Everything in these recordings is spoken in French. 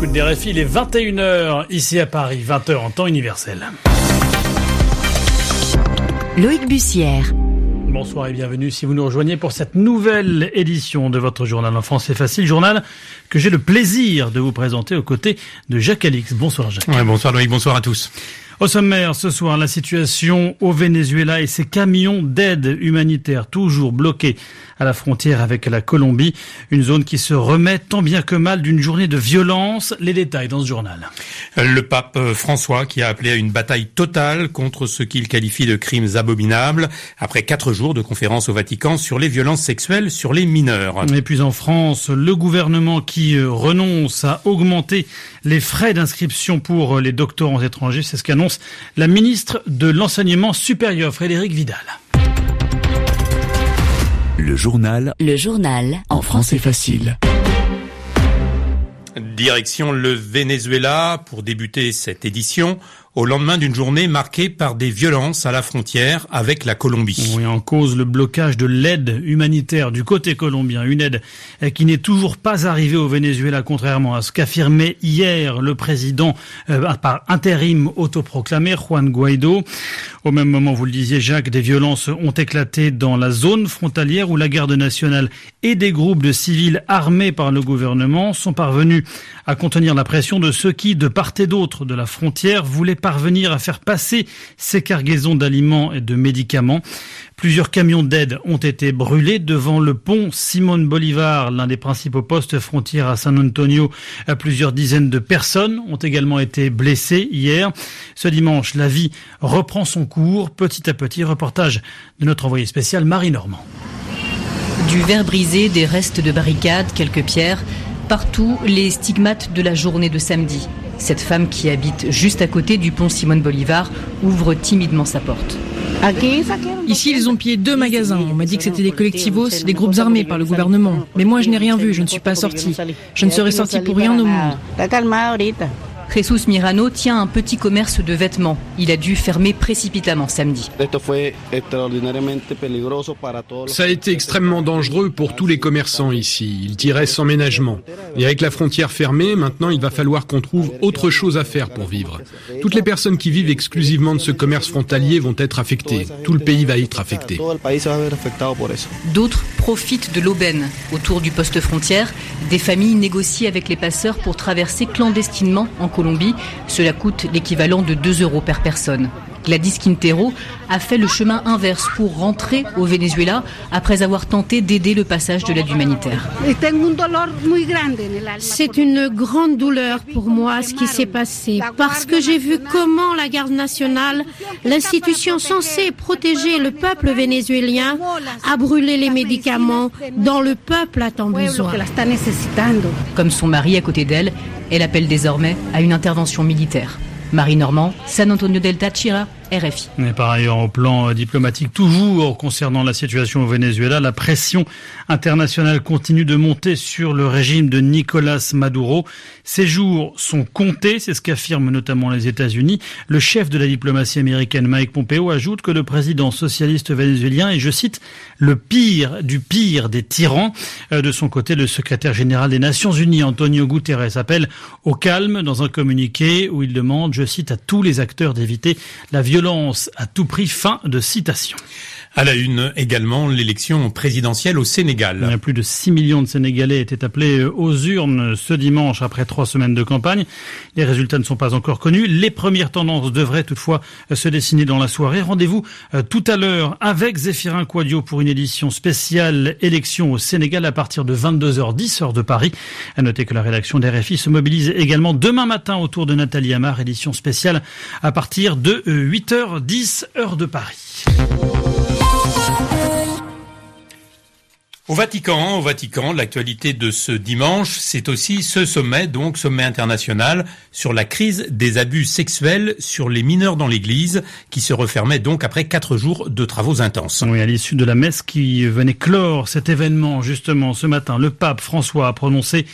l'écoute des RFI, il est 21h ici à Paris, 20h en temps universel. Loïc Bussière. Bonsoir et bienvenue si vous nous rejoignez pour cette nouvelle édition de votre journal en français facile, journal que j'ai le plaisir de vous présenter aux côtés de Jacques Alix. Bonsoir Jacques. bonsoir Loïc, bonsoir à tous. Au sommaire ce soir, la situation au Venezuela et ses camions d'aide humanitaire toujours bloqués à la frontière avec la Colombie. Une zone qui se remet tant bien que mal d'une journée de violence. Les détails dans ce journal. Le pape euh, François qui a appelé à une bataille totale contre ce qu'il qualifie de crimes abominables après quatre jours de conférence au Vatican sur les violences sexuelles sur les mineurs. Et puis en France, le gouvernement qui euh, renonce à augmenter les frais d'inscription pour euh, les doctorants étrangers, c'est ce qu'annonce la ministre de l'Enseignement supérieur, Frédéric Vidal. Le journal. Le journal. En français facile. Direction le Venezuela pour débuter cette édition au lendemain d'une journée marquée par des violences à la frontière avec la Colombie. Oui, en cause le blocage de l'aide humanitaire du côté colombien, une aide qui n'est toujours pas arrivée au Venezuela, contrairement à ce qu'affirmait hier le président euh, par intérim autoproclamé Juan Guaido. Au même moment, vous le disiez Jacques, des violences ont éclaté dans la zone frontalière où la garde nationale et des groupes de civils armés par le gouvernement sont parvenus à contenir la pression de ceux qui, de part et d'autre de la frontière, voulaient pas parvenir à faire passer ces cargaisons d'aliments et de médicaments. Plusieurs camions d'aide ont été brûlés devant le pont Simon Bolivar, l'un des principaux postes frontières à San Antonio. Plusieurs dizaines de personnes ont également été blessées hier. Ce dimanche, la vie reprend son cours petit à petit. Reportage de notre envoyé spécial Marie Normand. Du verre brisé, des restes de barricades, quelques pierres, partout les stigmates de la journée de samedi. Cette femme qui habite juste à côté du pont Simone Bolivar ouvre timidement sa porte. Ici, ils ont pillé deux magasins. On m'a dit que c'était des collectivos, des groupes armés par le gouvernement. Mais moi, je n'ai rien vu, je ne suis pas sorti. Je ne serais sorti pour rien au monde. Jesus Mirano tient un petit commerce de vêtements. Il a dû fermer précipitamment samedi. Ça a été extrêmement dangereux pour tous les commerçants ici. Ils tiraient sans ménagement. Et avec la frontière fermée, maintenant il va falloir qu'on trouve autre chose à faire pour vivre. Toutes les personnes qui vivent exclusivement de ce commerce frontalier vont être affectées. Tout le pays va être affecté. D'autres profitent de l'aubaine. Autour du poste frontière, des familles négocient avec les passeurs pour traverser clandestinement en Colombie. Cela coûte l'équivalent de 2 euros par personne. Gladys Quintero a fait le chemin inverse pour rentrer au Venezuela après avoir tenté d'aider le passage de l'aide humanitaire. C'est une grande douleur pour moi ce qui s'est passé parce que j'ai vu comment la garde nationale, l'institution censée protéger le peuple vénézuélien, a brûlé les médicaments dont le peuple a tant besoin. Comme son mari à côté d'elle, elle appelle désormais à une intervention militaire. Marie Normand, San Antonio del Táchira, RFI. Par ailleurs, au plan diplomatique, toujours concernant la situation au Venezuela, la pression internationale continue de monter sur le régime de Nicolas Maduro. Ces jours sont comptés, c'est ce qu'affirment notamment les États-Unis. Le chef de la diplomatie américaine, Mike Pompeo, ajoute que le président socialiste vénézuélien est, je cite, le pire du pire des tyrans. Euh, de son côté, le secrétaire général des Nations Unies, Antonio Guterres, appelle au calme dans un communiqué où il demande, je cite, à tous les acteurs d'éviter la violence violence à tout prix. Fin de citation. À la une également, l'élection présidentielle au Sénégal. Plus de 6 millions de Sénégalais étaient appelés aux urnes ce dimanche après trois semaines de campagne. Les résultats ne sont pas encore connus. Les premières tendances devraient toutefois se dessiner dans la soirée. Rendez-vous euh, tout à l'heure avec Zéphirin Quadio pour une édition spéciale élection au Sénégal à partir de 22h10 heure de Paris. À noter que la rédaction d'RFI se mobilise également demain matin autour de Nathalie Amar, édition spéciale à partir de 8h10 heure de Paris. Au Vatican, au Vatican, l'actualité de ce dimanche, c'est aussi ce sommet, donc sommet international sur la crise des abus sexuels sur les mineurs dans l'Église, qui se refermait donc après quatre jours de travaux intenses. Oui, à l'issue de la messe qui venait clore cet événement, justement, ce matin, le pape François a prononcé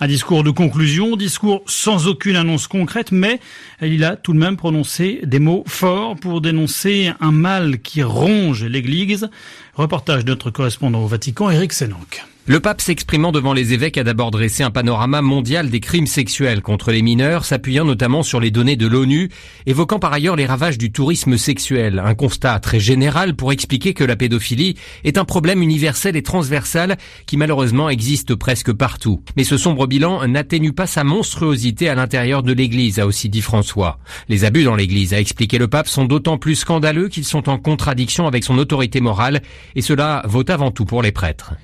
un discours de conclusion, discours sans aucune annonce concrète, mais il a tout de même prononcé des mots forts pour dénoncer un mal qui ronge l'Église. Reportage de notre correspondant au Vatican, Éric Sénanque. Le pape s'exprimant devant les évêques a d'abord dressé un panorama mondial des crimes sexuels contre les mineurs, s'appuyant notamment sur les données de l'ONU, évoquant par ailleurs les ravages du tourisme sexuel, un constat très général pour expliquer que la pédophilie est un problème universel et transversal qui malheureusement existe presque partout. Mais ce sombre bilan n'atténue pas sa monstruosité à l'intérieur de l'Église, a aussi dit François. Les abus dans l'Église, a expliqué le pape, sont d'autant plus scandaleux qu'ils sont en contradiction avec son autorité morale, et cela vaut avant tout pour les prêtres.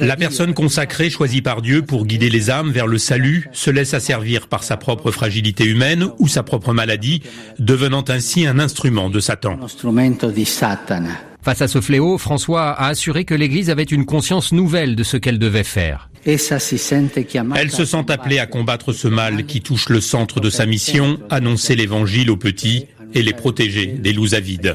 La personne consacrée choisie par Dieu pour guider les âmes vers le salut se laisse asservir par sa propre fragilité humaine ou sa propre maladie, devenant ainsi un instrument de Satan. Face à ce fléau, François a assuré que l'Église avait une conscience nouvelle de ce qu'elle devait faire. Elle se sent appelée à combattre ce mal qui touche le centre de sa mission, annoncer l'Évangile aux petits et les protéger des loups avides.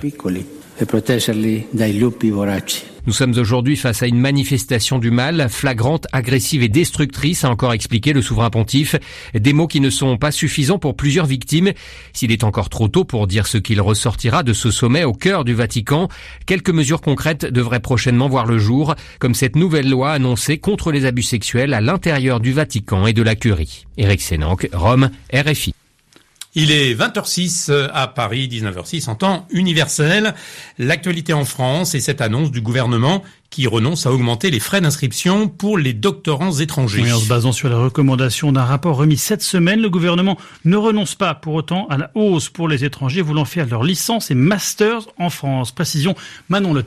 Nous sommes aujourd'hui face à une manifestation du mal, flagrante, agressive et destructrice, a encore expliqué le souverain pontife. Des mots qui ne sont pas suffisants pour plusieurs victimes. S'il est encore trop tôt pour dire ce qu'il ressortira de ce sommet au cœur du Vatican, quelques mesures concrètes devraient prochainement voir le jour, comme cette nouvelle loi annoncée contre les abus sexuels à l'intérieur du Vatican et de la Curie. Éric Sénanque, Rome, RFI. Il est 20h06 euh, à Paris, 19h06 en temps universel. L'actualité en France et cette annonce du gouvernement qui renonce à augmenter les frais d'inscription pour les doctorants étrangers. en se basant sur les recommandations d'un rapport remis cette semaine, le gouvernement ne renonce pas pour autant à la hausse pour les étrangers voulant faire leur licence et masters en France. Précision Manon Le.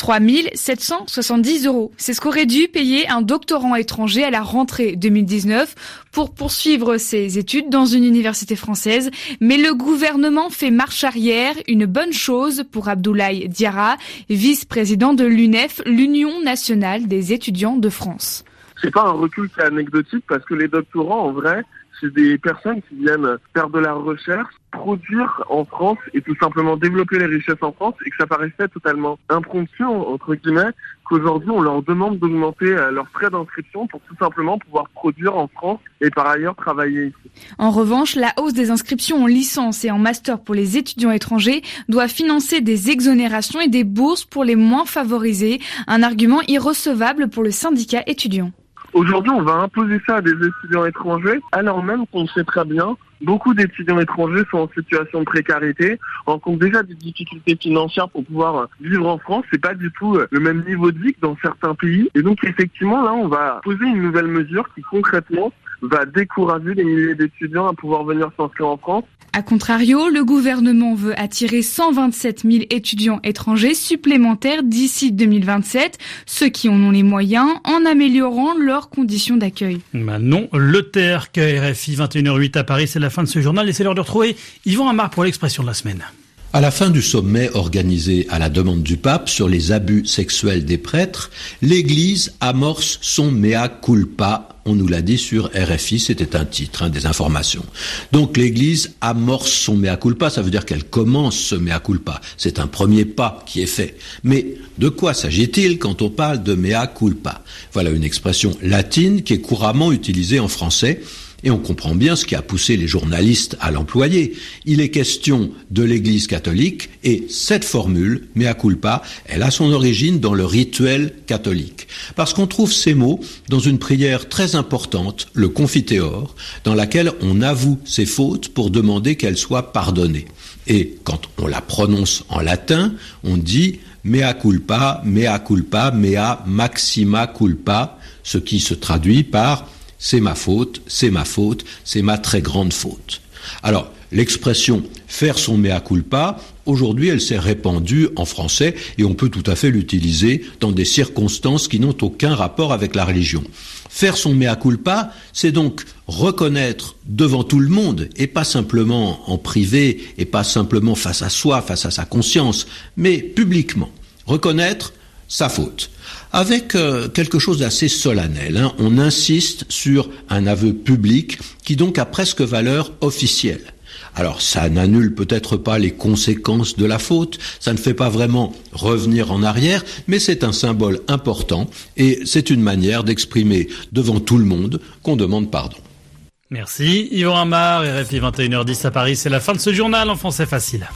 3 770 euros. C'est ce qu'aurait dû payer un doctorant étranger à la rentrée 2019 pour poursuivre ses études dans une université française. Mais le gouvernement fait marche arrière, une bonne chose pour Abdoulaye Diarra, vice-président de l'UNEF, l'Union nationale des étudiants de France. C'est pas un recul qui est anecdotique parce que les doctorants, en vrai, c'est des personnes qui viennent faire de la recherche, produire en France et tout simplement développer les richesses en France et que ça paraissait totalement impromptu, entre guillemets, qu'aujourd'hui on leur demande d'augmenter euh, leurs frais d'inscription pour tout simplement pouvoir produire en France et par ailleurs travailler ici. En revanche, la hausse des inscriptions en licence et en master pour les étudiants étrangers doit financer des exonérations et des bourses pour les moins favorisés, un argument irrecevable pour le syndicat étudiant. Aujourd'hui, on va imposer ça à des étudiants étrangers, alors même qu'on sait très bien, beaucoup d'étudiants étrangers sont en situation de précarité, rencontrent déjà des difficultés financières pour pouvoir vivre en France. C'est pas du tout euh, le même niveau de vie que dans certains pays. Et donc, effectivement, là, on va poser une nouvelle mesure qui concrètement va décourager les milliers d'étudiants à pouvoir venir s'inscrire en France. A contrario, le gouvernement veut attirer 127 000 étudiants étrangers supplémentaires d'ici 2027, ceux qui en ont les moyens, en améliorant leurs conditions d'accueil. Manon Le Terre, RFI 21h08 à Paris, c'est la fin de ce journal et c'est de retrouver Yvan Amar pour l'expression de la semaine. À la fin du sommet organisé à la demande du pape sur les abus sexuels des prêtres, l'Église amorce son mea culpa. On nous l'a dit sur RFI, c'était un titre, hein, des informations. Donc l'Église amorce son mea culpa, ça veut dire qu'elle commence ce mea culpa. C'est un premier pas qui est fait. Mais de quoi s'agit-il quand on parle de mea culpa? Voilà une expression latine qui est couramment utilisée en français et on comprend bien ce qui a poussé les journalistes à l'employer. Il est question de l'Église catholique et cette formule, mea culpa, elle a son origine dans le rituel catholique. Parce qu'on trouve ces mots dans une prière très importante, le Confiteor, dans laquelle on avoue ses fautes pour demander qu'elles soient pardonnées. Et quand on la prononce en latin, on dit mea culpa, mea culpa, mea maxima culpa, ce qui se traduit par c'est ma faute, c'est ma faute, c'est ma très grande faute. Alors, l'expression faire son mea culpa, aujourd'hui, elle s'est répandue en français et on peut tout à fait l'utiliser dans des circonstances qui n'ont aucun rapport avec la religion. Faire son mea culpa, c'est donc reconnaître devant tout le monde, et pas simplement en privé, et pas simplement face à soi, face à sa conscience, mais publiquement. Reconnaître sa faute avec euh, quelque chose d'assez solennel. Hein. On insiste sur un aveu public qui donc a presque valeur officielle. Alors ça n'annule peut-être pas les conséquences de la faute, ça ne fait pas vraiment revenir en arrière, mais c'est un symbole important et c'est une manière d'exprimer devant tout le monde qu'on demande pardon. Merci Yvan Amar, RFI 21h10 à Paris, c'est la fin de ce journal en français facile.